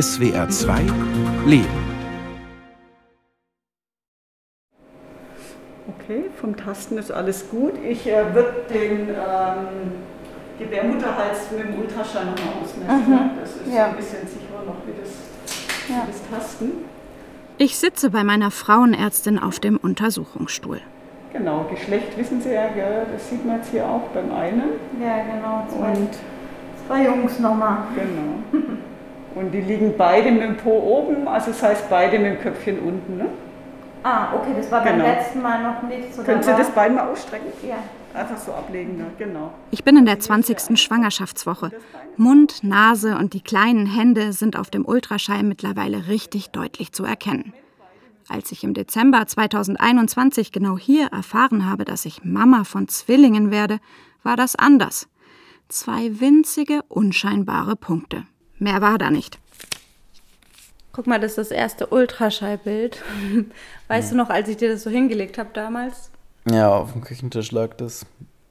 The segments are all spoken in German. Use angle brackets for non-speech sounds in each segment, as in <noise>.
SWR 2 Leben. Okay, vom Tasten ist alles gut. Ich äh, würde den ähm, Gebärmutterhals mit dem Ultraschall nochmal ausmessen. Mhm. Das ist Ja. ein bisschen sicherer noch wie das, Ja. wie das Tasten. Ich sitze bei meiner Frauenärztin auf dem Untersuchungsstuhl. Genau, Geschlecht wissen Sie ja, gell? das sieht man jetzt hier auch beim einen. Ja, genau. Zwei, Und zwei Jungs nochmal. genau. <laughs> Und die liegen beide mit dem Po oben, also das heißt beide mit dem Köpfchen unten. Ne? Ah, okay, das war beim Genau. letzten Mal noch nicht so. Können Sie das Bein mal ausstrecken? Ja. Einfach so ablegen, ne? genau. Ich bin in der 20. Schwangerschaftswoche. Mund, Nase und die kleinen Hände sind auf dem Ultraschall mittlerweile richtig deutlich zu erkennen. Als ich im Dezember 2021 genau hier erfahren habe, dass ich Mama von Zwillingen werde, war das anders. Zwei winzige, unscheinbare Punkte. Mehr war da nicht. Guck mal, das ist das erste Ultraschallbild. <laughs> Weißt du noch, als ich dir das so hingelegt habe damals? Ja, auf dem Küchentisch lag das.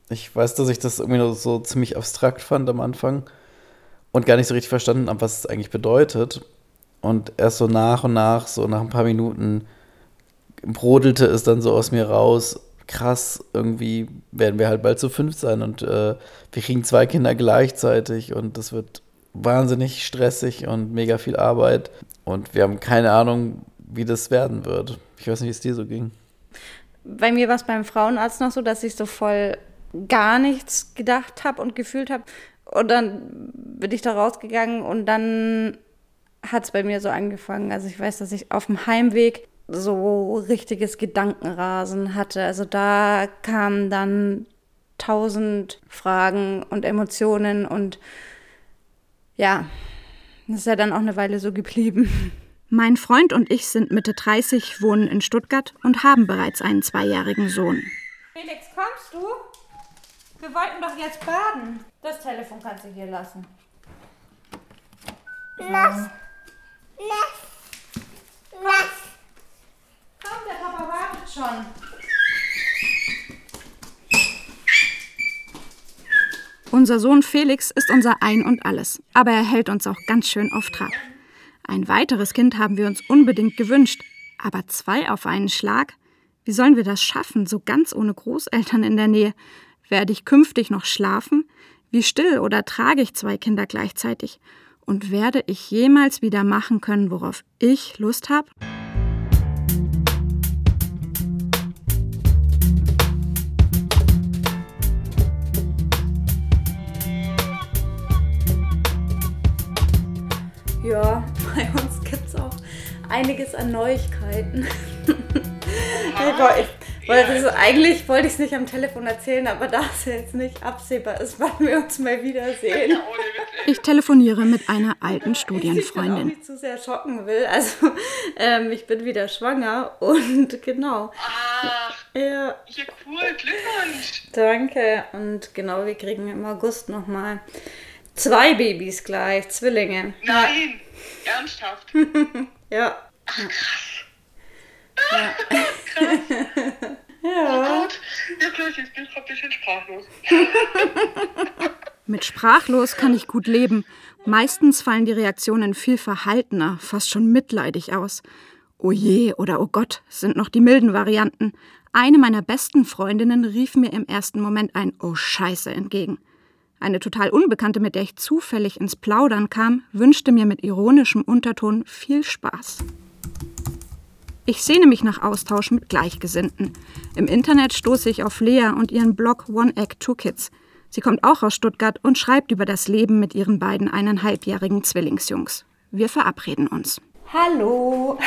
Ich weiß, dass ich das irgendwie nur so ziemlich abstrakt fand am Anfang und gar nicht so richtig verstanden habe, was es eigentlich bedeutet. Und erst so nach und nach, so nach ein paar Minuten, brodelte es dann so aus mir raus. Krass, irgendwie werden wir halt bald zu fünf sein und äh, wir kriegen zwei Kinder gleichzeitig und das wird wahnsinnig stressig und mega viel Arbeit. Und wir haben keine Ahnung, wie das werden wird. Ich weiß nicht, wie es dir so ging. Bei mir war es beim Frauenarzt noch so, dass ich so voll gar nichts gedacht habe und gefühlt habe. Und dann bin ich da rausgegangen und dann hat es bei mir so angefangen. Also ich weiß, dass ich auf dem Heimweg so richtiges Gedankenrasen hatte. Also da kamen dann tausend Fragen und Emotionen und ja, das ist ja dann auch eine Weile so geblieben. Mein Freund und ich sind Mitte 30, wohnen in Stuttgart und haben bereits einen zweijährigen Sohn. Felix, kommst du? Wir wollten doch jetzt baden. Das Telefon kannst du hier lassen. Lass. Lass. Lass. Komm, der Papa wartet schon. Unser Sohn Felix ist unser Ein und alles, aber er hält uns auch ganz schön auf Trab. Ein weiteres Kind haben wir uns unbedingt gewünscht, aber zwei auf einen Schlag? Wie sollen wir das schaffen, so ganz ohne Großeltern in der Nähe? Werde ich künftig noch schlafen? Wie still oder trage ich zwei Kinder gleichzeitig? Und werde ich jemals wieder machen können, worauf ich Lust habe? Einiges an Neuigkeiten. <laughs> ich ich wollte es, eigentlich wollte ich es nicht am Telefon erzählen, aber da es jetzt nicht absehbar ist, wann wir uns mal wiedersehen. Ich telefoniere mit einer alten Ich Studienfreundin. nicht zu sehr schocken will. Also, ähm, ich bin wieder schwanger und <laughs> genau. Ach, Ja, ja cool, Glückwunsch. danke. Und genau, wir kriegen im August nochmal zwei Babys gleich, Zwillinge. Nein, ernsthaft. <laughs> <laughs> Ja. Oh Gott, wirklich, ich bin gerade ein bisschen sprachlos. Mit sprachlos kann ich gut leben. Meistens fallen die Reaktionen viel verhaltener, fast schon mitleidig aus. Oh je oder oh Gott sind noch die milden Varianten. Eine meiner besten Freundinnen rief mir im ersten Moment ein Oh Scheiße entgegen. Eine total Unbekannte, mit der ich zufällig ins Plaudern kam, wünschte mir mit ironischem Unterton viel Spaß. Ich sehne mich nach Austausch mit Gleichgesinnten. Im Internet stoße ich auf Lea und ihren Blog One Egg Two Kids. Sie kommt auch aus Stuttgart und schreibt über das Leben mit ihren beiden eineinhalbjährigen Zwillingsjungs. Wir verabreden uns. Hallo.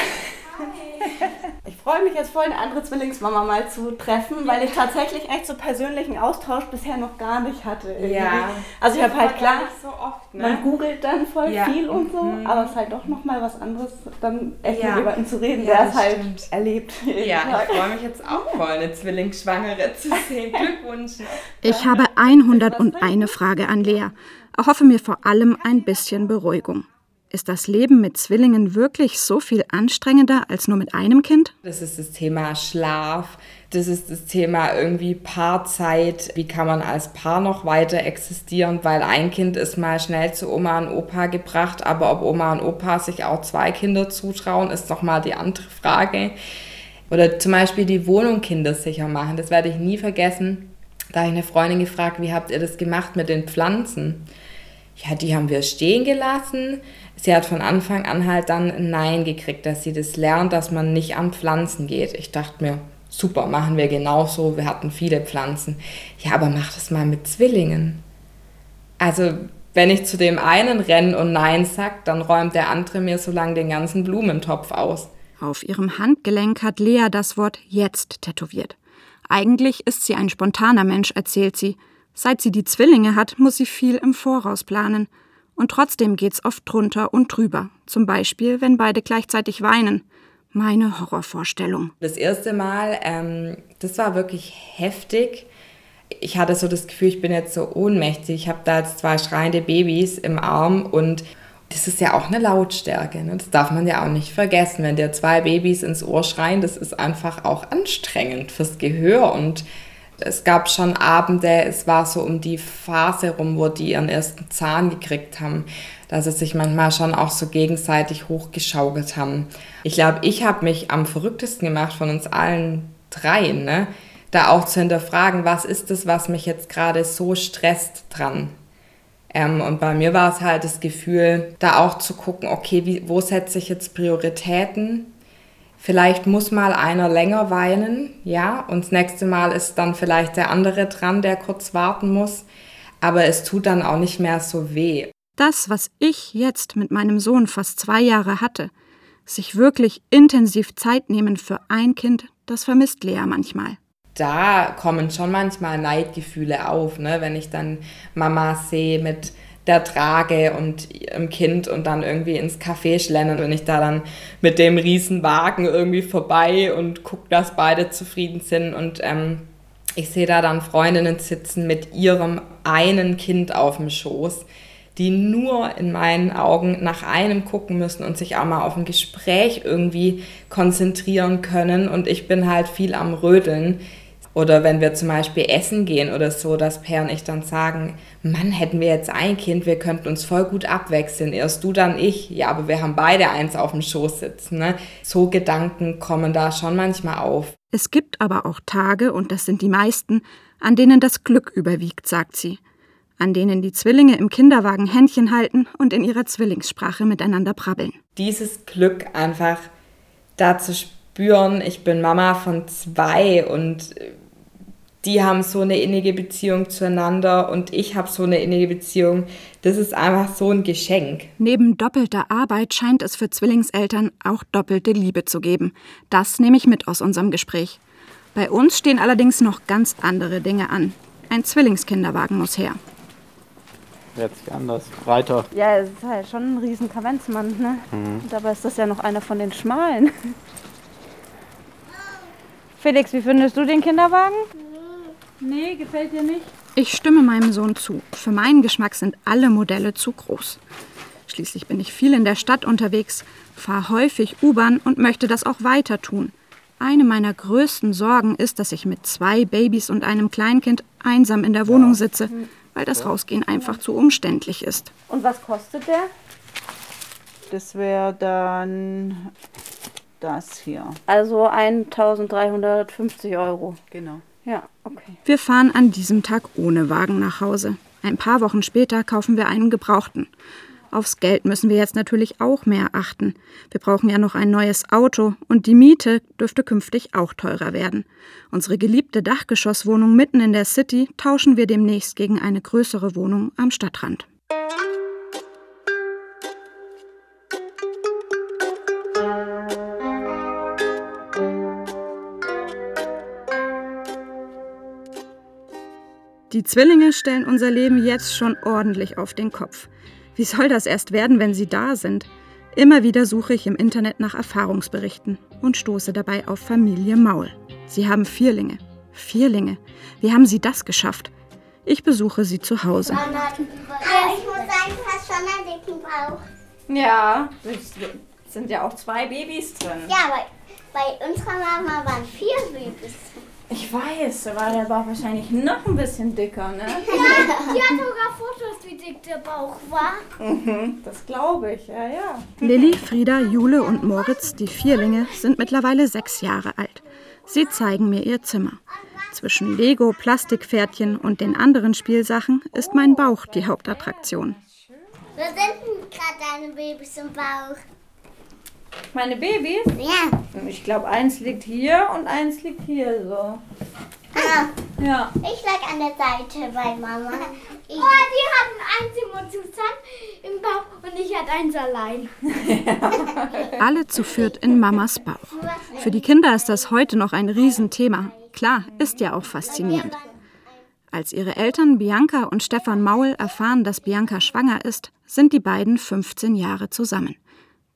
Ich freue mich jetzt voll, eine andere Zwillingsmama mal zu treffen, weil ich tatsächlich echt so persönlichen Austausch bisher noch gar nicht hatte. irgendwie. Ja. Also ich habe halt klar, so oft, ne? man googelt dann voll Ja. viel und so, aber es ist halt doch nochmal was anderes, dann echt Ja. mit jemandem zu reden, Ja, der es das halt stimmt. erlebt. Ja, Tag. ich freue mich jetzt auch voll, eine Zwillingsschwangere zu sehen. <laughs> Glückwunsch. Ich habe 101 Frage an Lea. Erhoffe mir vor allem ein bisschen Beruhigung. Ist das Leben mit Zwillingen wirklich so viel anstrengender als nur mit einem Kind? Das ist das Thema Schlaf, das ist das Thema irgendwie Paarzeit. Wie kann man als Paar noch weiter existieren? Weil ein Kind ist mal schnell zu Oma und Opa gebracht, aber ob Oma und Opa sich auch zwei Kinder zutrauen, ist nochmal die andere Frage. Oder zum Beispiel die Wohnung kindersicher machen. Das werde ich nie vergessen. Da habe ich eine Freundin gefragt, wie habt ihr das gemacht mit den Pflanzen? Ja, die haben wir stehen gelassen. Sie hat von Anfang an halt dann ein Nein gekriegt, dass sie das lernt, dass man nicht an Pflanzen geht. Ich dachte mir, super, machen wir genauso. Wir hatten viele Pflanzen. Ja, aber mach das mal mit Zwillingen. Also, wenn ich zu dem einen renne und Nein sag, dann räumt der andere mir so lange den ganzen Blumentopf aus. Auf ihrem Handgelenk hat Lea das Wort jetzt tätowiert. Eigentlich ist sie ein spontaner Mensch, erzählt sie. Seit sie die Zwillinge hat, muss sie viel im Voraus planen. Und trotzdem geht's oft drunter und drüber. Zum Beispiel, wenn beide gleichzeitig weinen. Meine Horrorvorstellung. Das erste Mal, ähm, das war wirklich heftig. Ich hatte so das Gefühl, ich bin jetzt so ohnmächtig. Ich habe da jetzt zwei schreiende Babys im Arm und das ist ja auch eine Lautstärke. Ne? Das darf man ja auch nicht vergessen. Wenn dir zwei Babys ins Ohr schreien, das ist einfach auch anstrengend fürs Gehör. Und es gab schon Abende, es war so um die Phase rum, wo die ihren ersten Zahn gekriegt haben, dass sie sich manchmal schon auch so gegenseitig hochgeschaukelt haben. Ich glaube, ich habe mich am verrücktesten gemacht von uns allen dreien, ne? da auch zu hinterfragen, was ist das, was mich jetzt gerade so stresst dran. Ähm, und bei mir war es halt das Gefühl, da auch zu gucken, okay, wie, wo setze ich jetzt Prioritäten? Vielleicht muss mal einer länger weinen, ja, und das nächste Mal ist dann vielleicht der andere dran, der kurz warten muss. Aber es tut dann auch nicht mehr so weh. Das, was ich jetzt mit meinem Sohn fast zwei Jahre hatte, sich wirklich intensiv Zeit nehmen für ein Kind, das vermisst Lea manchmal. Da kommen schon manchmal Neidgefühle auf, ne? wenn ich dann Mama sehe mit der Trage und im Kind und dann irgendwie ins Café schlendern und ich da dann mit dem Riesenwagen irgendwie vorbei und gucke, dass beide zufrieden sind. Und ähm, ich sehe da dann Freundinnen sitzen mit ihrem einen Kind auf dem Schoß, die nur in meinen Augen nach einem gucken müssen und sich auch mal auf ein Gespräch irgendwie konzentrieren können. Und ich bin halt viel am Rödeln oder wenn wir zum Beispiel essen gehen oder so, dass Per und ich dann sagen, Mann, hätten wir jetzt ein Kind, wir könnten uns voll gut abwechseln. Erst du, dann ich. Ja, aber wir haben beide eins auf dem Schoß sitzen. Ne? So Gedanken kommen da schon manchmal auf. Es gibt aber auch Tage, und das sind die meisten, an denen das Glück überwiegt, sagt sie. An denen die Zwillinge im Kinderwagen Händchen halten und in ihrer Zwillingssprache miteinander brabbeln. Dieses Glück einfach da zu spüren, ich bin Mama von zwei und die haben so eine innige Beziehung zueinander und ich habe so eine innige Beziehung. Das ist einfach so ein Geschenk. Neben doppelter Arbeit scheint es für Zwillingseltern auch doppelte Liebe zu geben. Das nehme ich mit aus unserem Gespräch. Bei uns stehen allerdings noch ganz andere Dinge an. Ein Zwillingskinderwagen muss her. Jetzt sich anders, breiter. Ja, es ist halt schon ein riesen Kavenzmann, ne? Mhm. Dabei ist das ja noch einer von den schmalen. <laughs> Felix, wie findest du den Kinderwagen? Nee, gefällt dir nicht? Ich stimme meinem Sohn zu. Für meinen Geschmack sind alle Modelle zu groß. Schließlich bin ich viel in der Stadt unterwegs, fahre häufig U-Bahn und möchte das auch weiter tun. Eine meiner größten Sorgen ist, dass ich mit zwei Babys und einem Kleinkind einsam in der Wohnung sitze, weil das Rausgehen einfach zu umständlich ist. Und was kostet der? Das wäre dann das hier. Also 1350 Euro. Genau. Ja, okay. Wir fahren an diesem Tag ohne Wagen nach Hause. Ein paar Wochen später kaufen wir einen gebrauchten. Aufs Geld müssen wir jetzt natürlich auch mehr achten. Wir brauchen ja noch ein neues Auto und die Miete dürfte künftig auch teurer werden. Unsere geliebte Dachgeschosswohnung mitten in der City tauschen wir demnächst gegen eine größere Wohnung am Stadtrand. Die Zwillinge stellen unser Leben jetzt schon ordentlich auf den Kopf. Wie soll das erst werden, wenn sie da sind? Immer wieder suche ich im Internet nach Erfahrungsberichten und stoße dabei auf Familie Maul. Sie haben Vierlinge. Vierlinge. Wie haben sie das geschafft? Ich besuche sie zu Hause. Ja, ich muss sagen, du hast schon einen dicken Bauch. Ja, es sind ja auch zwei Babys drin. Ja, bei, bei unserer Mama waren vier Babys. Ich weiß, aber der Bauch wahrscheinlich noch ein bisschen dicker, ne? <laughs> Die hat sogar Fotos, wie dick der Bauch war. Mhm, das glaube ich, ja, ja. Lilly, Frieda, Jule und Moritz, die Vierlinge, sind mittlerweile sechs Jahre alt. Sie zeigen mir ihr Zimmer. Zwischen Lego, Plastikpferdchen und den anderen Spielsachen ist mein Bauch die Hauptattraktion. Wo sind denn gerade deine Babys im Bauch? Meine Babys? Ja. Ich glaube, eins liegt hier und eins liegt hier so. Ah, Ja. ich lag an der Seite bei Mama. <laughs> Ich, oh, die hatten eins immer zusammen im Bauch und ich hatte eins allein. <laughs> Alle zu viert in Mamas Bauch. Für die Kinder ist das heute noch ein Riesenthema. Klar, ist ja auch faszinierend. Als ihre Eltern Bianca und Stefan Maul erfahren, dass Bianca schwanger ist, sind die beiden 15 Jahre zusammen.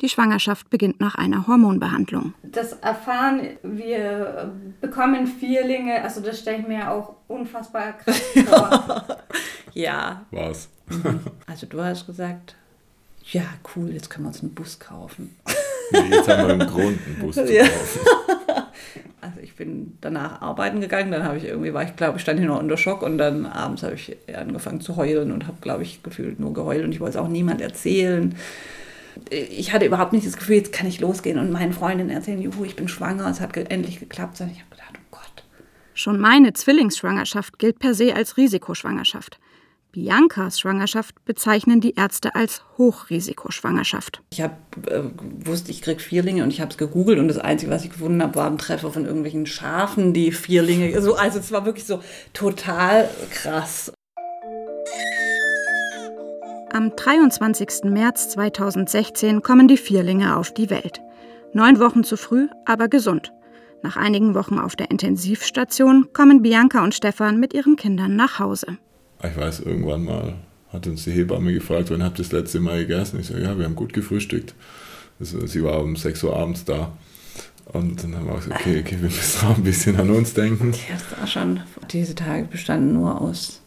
Die Schwangerschaft beginnt nach einer Hormonbehandlung. Das erfahren, wir bekommen Vierlinge, also das stelle ich mir auch unfassbar krass <laughs> vor. Ja, Was? also du hast gesagt, ja, cool, jetzt können wir uns einen Bus kaufen. Nee, jetzt haben wir einen Grund, einen Bus zu Ja. kaufen. <laughs> Also ich bin danach arbeiten gegangen, dann habe ich irgendwie, war ich glaube ich, stand hier noch unter Schock und dann abends habe ich angefangen zu heulen und habe, glaube ich, gefühlt nur geheult und ich wollte es auch niemand erzählen. Ich hatte überhaupt nicht das Gefühl, jetzt kann ich losgehen und meinen Freundinnen erzählen, juhu, ich bin schwanger, es hat ge endlich geklappt, sondern ich habe gedacht, oh Gott. Schon meine Zwillingsschwangerschaft gilt per se als Risikoschwangerschaft. Biancas Schwangerschaft bezeichnen die Ärzte als Hochrisikoschwangerschaft. Ich hab, äh, wusste, ich krieg Vierlinge und ich habe es gegoogelt und das Einzige, was ich gefunden habe, war ein Treffer von irgendwelchen Schafen, die Vierlinge, so, also es war wirklich so total krass. Am 23. März 2016 kommen die Vierlinge auf die Welt. Neun Wochen zu früh, aber gesund. Nach einigen Wochen auf der Intensivstation kommen Bianca und Stefan mit ihren Kindern nach Hause. Ich weiß, irgendwann mal hat uns die Hebamme gefragt, wann habt ihr das letzte Mal gegessen? Ich so, ja, wir haben gut gefrühstückt. Also, sie war um 6 Uhr abends da. Und dann haben wir gesagt, okay, okay, wir müssen auch ein bisschen an uns denken. Ja, das war schon. Diese Tage bestanden nur aus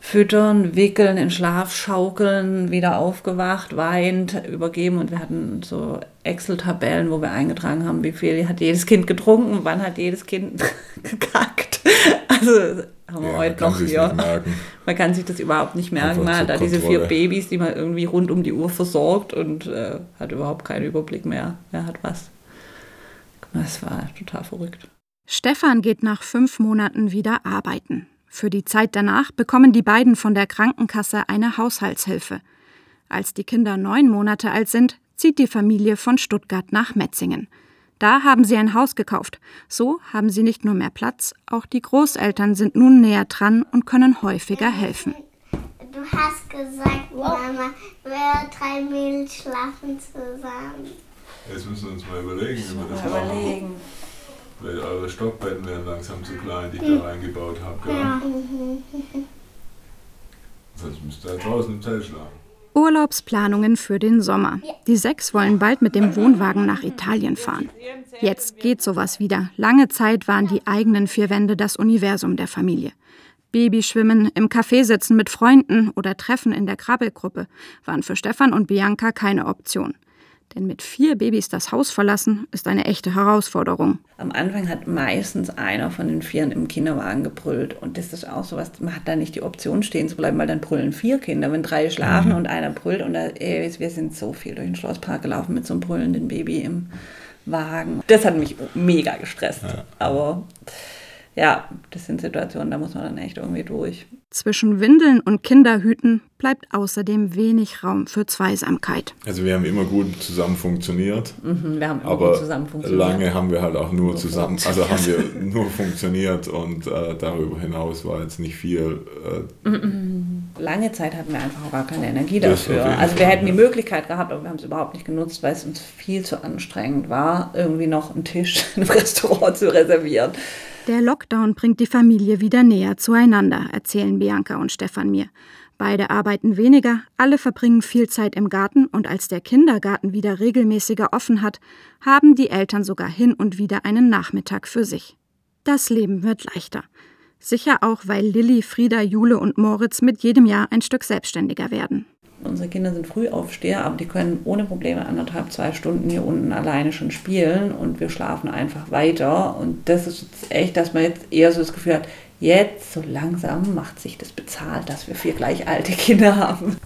Füttern, Wickeln, in Schlaf schaukeln, wieder aufgewacht, weint, übergeben. Und wir hatten so Excel-Tabellen, wo wir eingetragen haben, wie viel hat jedes Kind getrunken, wann hat jedes Kind <laughs> gekackt. Also haben wir Ja, heute man kann noch hier. Man kann sich das überhaupt nicht merken. Man hat da diese vier. Babys, die man irgendwie rund um die Uhr versorgt und äh, hat überhaupt keinen Überblick mehr. Wer hat was. Das war total verrückt. Stefan geht nach fünf Monaten wieder arbeiten. Für die Zeit danach bekommen die beiden von der Krankenkasse eine Haushaltshilfe. Als die Kinder neun Monate alt sind, zieht die Familie von Stuttgart nach Metzingen. Da haben sie ein Haus gekauft. So haben sie nicht nur mehr Platz, auch die Großeltern sind nun näher dran und können häufiger helfen. Du hast gesagt, Mama, wir drei Mädels schlafen zusammen. Jetzt müssen wir uns mal überlegen, wie wir das machen. Eure Stockbetten werden langsam zu klein, die ich da reingebaut habe. Gell? Sonst müsst ihr ja draußen im Zelt schlafen. Urlaubsplanungen für den Sommer. Die sechs wollen bald mit dem Wohnwagen nach Italien fahren. Jetzt geht sowas wieder. Lange Zeit waren die eigenen vier Wände das Universum der Familie. Babyschwimmen, im Café sitzen mit Freunden oder Treffen in der Krabbelgruppe waren für Stefan und Bianca keine Option. Denn mit vier Babys das Haus verlassen, ist eine echte Herausforderung. Am Anfang hat meistens einer von den Vieren im Kinderwagen gebrüllt. Und das ist auch so was, man hat da nicht die Option stehen zu bleiben, weil dann brüllen vier Kinder. Wenn drei schlafen und einer brüllt und da, ey, wir sind so viel durch den Schlosspark gelaufen mit so einem brüllenden Baby im Wagen. Das hat mich mega gestresst. Aber ja, das sind Situationen, da muss man dann echt irgendwie durch. Zwischen Windeln und Kinderhüten bleibt außerdem wenig Raum für Zweisamkeit. Also wir haben immer gut zusammen funktioniert, Mhm, wir haben immer aber gut zusammen funktioniert. lange haben wir halt auch nur zusammen, also haben wir nur funktioniert und äh, darüber hinaus war jetzt nicht viel. Äh, Lange Zeit hatten wir einfach auch gar keine Energie dafür. Also wir hätten die. Möglichkeit gehabt, aber wir haben es überhaupt nicht genutzt, weil es uns viel zu anstrengend war, irgendwie noch einen Tisch <laughs> im Restaurant zu reservieren. Der Lockdown bringt die Familie wieder näher zueinander, erzählen Bianca und Stefan mir. Beide arbeiten weniger, alle verbringen viel Zeit im Garten und als der Kindergarten wieder regelmäßiger offen hat, haben die Eltern sogar hin und wieder einen Nachmittag für sich. Das Leben wird leichter. Sicher auch, weil Lilly, Frieda, Jule und Moritz mit jedem Jahr ein Stück selbstständiger werden. Unsere Kinder sind Frühaufsteher, aber die können ohne Probleme anderthalb, zwei Stunden hier unten alleine schon spielen und wir schlafen einfach weiter. Und das ist jetzt echt, dass man jetzt eher so das Gefühl hat, jetzt so langsam macht sich das bezahlt, dass wir vier gleich alte Kinder haben.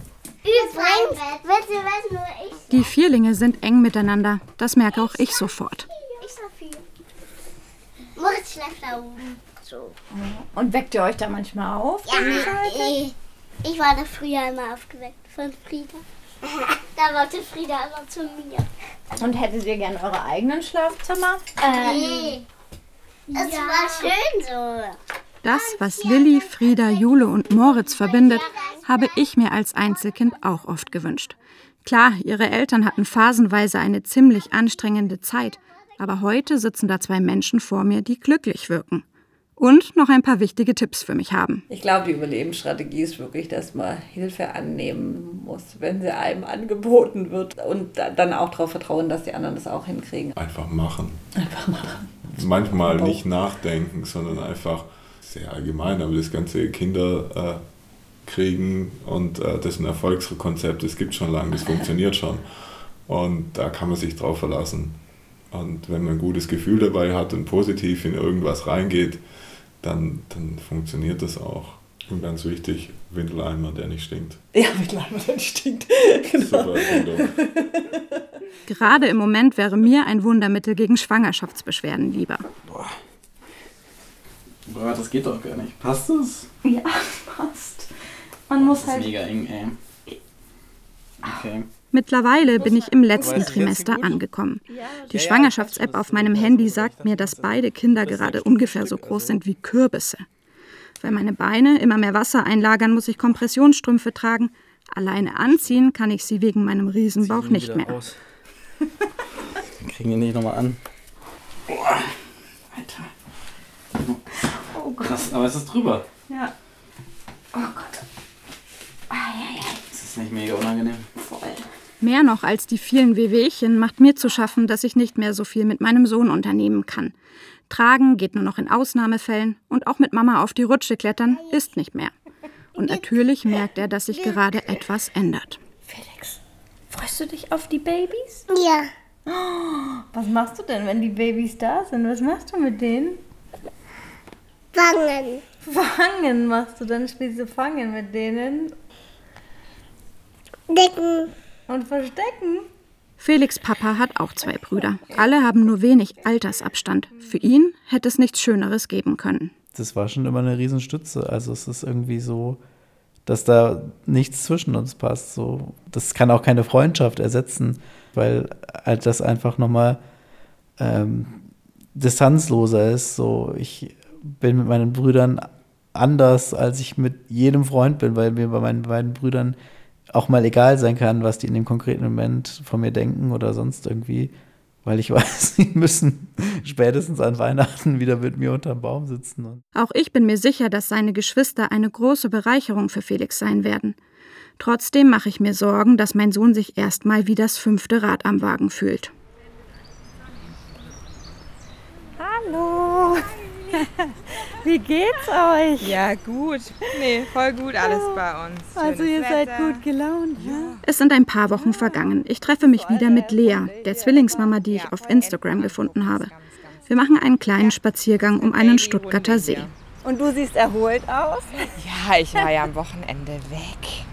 Die Vierlinge sind eng miteinander. Das merke auch ich sofort. ich. Moritz schläft da oben. So. Und weckt ihr euch da manchmal auf? Ja, ich, war da früher immer aufgeweckt von Frieda. <laughs> Da wollte Frieda immer zu mir. Und hättet ihr gern eure eigenen Schlafzimmer? Nee. Es war schön so. Das, was Lilly, Frieda, Jule und Moritz verbindet, habe ich mir als Einzelkind auch oft gewünscht. Klar, ihre Eltern hatten phasenweise eine ziemlich anstrengende Zeit, aber heute sitzen da zwei Menschen vor mir, die glücklich wirken. Und noch ein paar wichtige Tipps für mich haben. Ich glaube, die Überlebensstrategie ist wirklich, dass man Hilfe annehmen muss, wenn sie einem angeboten wird und da- dann auch darauf vertrauen, dass die anderen das auch hinkriegen. Einfach machen. Einfach machen. Manchmal nicht nachdenken, sondern einfach sehr allgemein, aber das ganze Kinder äh, kriegen und äh, das ist ein Erfolgskonzept, das gibt schon lange, das funktioniert schon. Und da kann man sich drauf verlassen. Und wenn man ein gutes Gefühl dabei hat und positiv in irgendwas reingeht, dann, dann funktioniert das auch. Und ganz wichtig, Windeleimer, der nicht stinkt. Ja, mittlerweile dann stinkt. <laughs> Super Erfindung. <laughs> Gerade im Moment wäre mir ein Wundermittel gegen Schwangerschaftsbeschwerden lieber. Boah. Boah, das geht doch gar nicht. Passt das? Ja, <laughs> passt. Man muss Das ist halt. mega eng, ey. Okay. Mittlerweile bin ich im letzten Trimester angekommen. Die Ja, ja, Schwangerschafts-App auf meinem das Handy sagt mir, dass das beide Kinder das gerade ungefähr so groß sind wie Kürbisse. Weil meine Beine immer mehr Wasser einlagern, muss ich Kompressionsstrümpfe tragen. Alleine anziehen kann ich sie wegen meinem Riesenbauch nicht mehr. Aus. Wir <laughs> kriegen ihn nicht nochmal an. Boah. Alter. Oh Gott. Krass, aber es ist drüber. Ja. Oh Gott. Das ist nicht mega unangenehm. Voll. Mehr noch als die vielen Wehwehchen macht mir zu schaffen, dass ich nicht mehr so viel mit meinem Sohn unternehmen kann. Tragen geht nur noch in Ausnahmefällen und auch mit Mama auf die Rutsche klettern ist nicht mehr. Und natürlich merkt er, dass sich gerade etwas ändert. Felix, freust du dich auf die Babys? Ja. Was machst du denn, wenn die Babys da sind? Was machst du mit denen? Fangen. Fangen machst du, dann spielst du Fangen mit denen Decken. Und verstecken. Felix Papa hat auch zwei Brüder. Alle haben nur wenig Altersabstand. Für ihn hätte es nichts Schöneres geben können. Das war schon immer eine Riesenstütze. Also es ist irgendwie so, dass da nichts zwischen uns passt. So, das kann auch keine Freundschaft ersetzen, weil halt das einfach nochmal ähm, distanzloser ist. So, ich bin mit meinen Brüdern anders, als ich mit jedem Freund bin, weil mir bei meinen beiden Brüdern auch mal egal sein kann, was die in dem konkreten Moment von mir denken oder sonst irgendwie, weil ich <laughs> weiß, sie müssen spätestens an Weihnachten wieder mit mir unterm Baum sitzen. Und Auch ich bin mir sicher, dass seine Geschwister eine große Bereicherung für Felix sein werden. Trotzdem mache ich mir Sorgen, dass mein Sohn sich erstmal wie das fünfte Rad am Wagen fühlt. Hallo. Wie geht's euch? Ja, gut. Nee, voll gut alles bei uns. Also ihr seid gut gelaunt, ja? Es sind ein paar Wochen vergangen. Ich treffe mich wieder mit Lea, der Zwillingsmama, die ich auf Instagram gefunden habe. Wir machen einen kleinen Spaziergang um einen Stuttgarter See. Und du siehst erholt aus? Ja, ich war ja am Wochenende weg.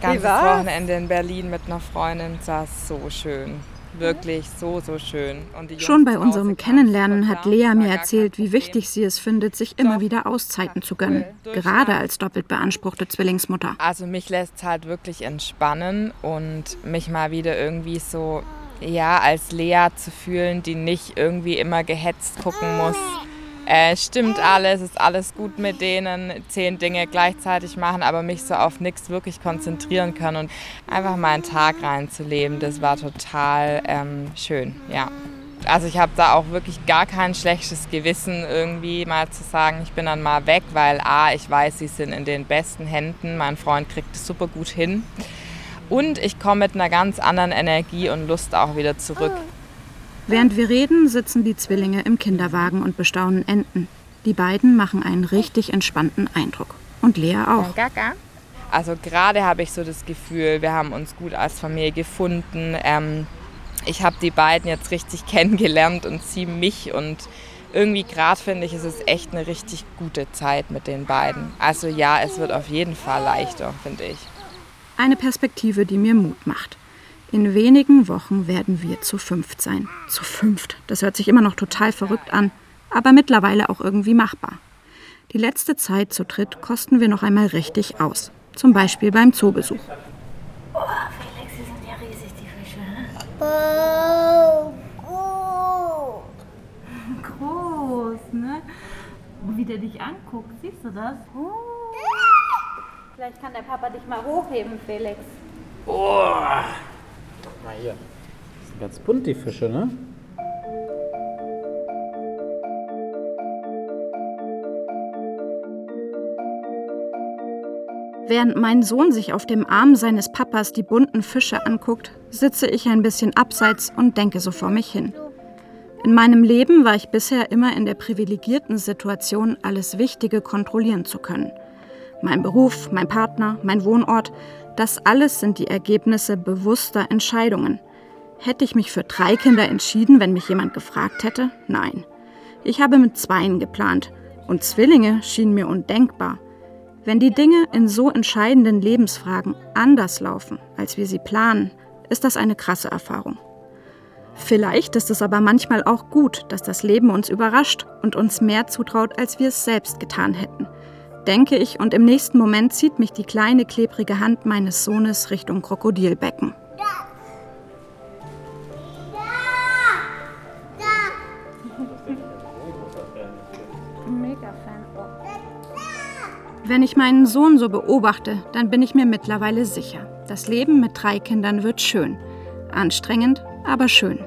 Ganzes? Wochenende in Berlin mit einer Freundin. Das war so schön. Wirklich so, so schön. Schon bei unserem Kennenlernen hat Lea mir erzählt, wie wichtig sie es findet, sich immer wieder Auszeiten zu gönnen. Gerade als doppelt beanspruchte Zwillingsmutter. Also mich lässt es halt wirklich entspannen und mich mal wieder irgendwie so, ja, als Lea zu fühlen, die nicht irgendwie immer gehetzt gucken muss. Äh, stimmt alles, ist alles gut mit denen, zehn Dinge gleichzeitig machen, aber mich so auf nichts wirklich konzentrieren können und einfach mal einen Tag reinzuleben, das war total ähm, schön, ja. Also ich habe da auch wirklich gar kein schlechtes Gewissen irgendwie mal zu sagen, ich bin dann mal weg, weil a, ich weiß, sie sind in den besten Händen, mein Freund kriegt es super gut hin und ich komme mit einer ganz anderen Energie und Lust auch wieder zurück. Während wir reden, sitzen die Zwillinge im Kinderwagen und bestaunen Enten. Die beiden machen einen richtig entspannten Eindruck. Und Lea auch. Also gerade habe ich so das Gefühl, wir haben uns gut als Familie gefunden. Ähm, ich habe die beiden jetzt richtig <laughs> kennengelernt und sie mich und irgendwie gerade finde ich, ist es echt eine richtig gute Zeit mit den beiden. Also ja, es wird auf jeden Fall leichter, finde ich. Eine Perspektive, die mir Mut macht. In wenigen Wochen werden wir zu fünft sein. Zu fünft. Das hört sich immer noch total verrückt an, aber mittlerweile auch irgendwie machbar. Die letzte Zeit zu dritt kosten wir noch einmal richtig aus. Zum Beispiel beim Zoobesuch. Oh, Felix, die sind ja riesig, die Fische. Oh, oh. Groß, ne? Wie der dich anguckt, siehst du das? Vielleicht kann der Papa dich mal hochheben, Felix. Mal hier. Das sind ganz bunt, die Fische, ne? Während mein Sohn sich auf dem Arm seines Papas die bunten Fische anguckt, sitze ich ein bisschen abseits und denke so vor mich hin. In meinem Leben war ich bisher immer in der privilegierten Situation, alles Wichtige kontrollieren zu können. Mein Beruf, mein Partner, mein Wohnort, das alles sind die Ergebnisse bewusster Entscheidungen. Hätte ich mich für drei Kinder entschieden, wenn mich jemand gefragt hätte? Nein. Ich habe mit zweien geplant und Zwillinge schienen mir undenkbar. Wenn die Dinge in so entscheidenden Lebensfragen anders laufen, als wir sie planen, ist das eine krasse Erfahrung. Vielleicht ist es aber manchmal auch gut, dass das Leben uns überrascht und uns mehr zutraut, als wir es selbst getan hätten. Denke ich, und im nächsten Moment zieht mich die kleine klebrige Hand meines Sohnes Richtung Krokodilbecken. Mega Fan. Wenn ich meinen Sohn so beobachte, dann bin ich mir mittlerweile sicher, das Leben mit drei Kindern wird schön. Anstrengend, aber schön.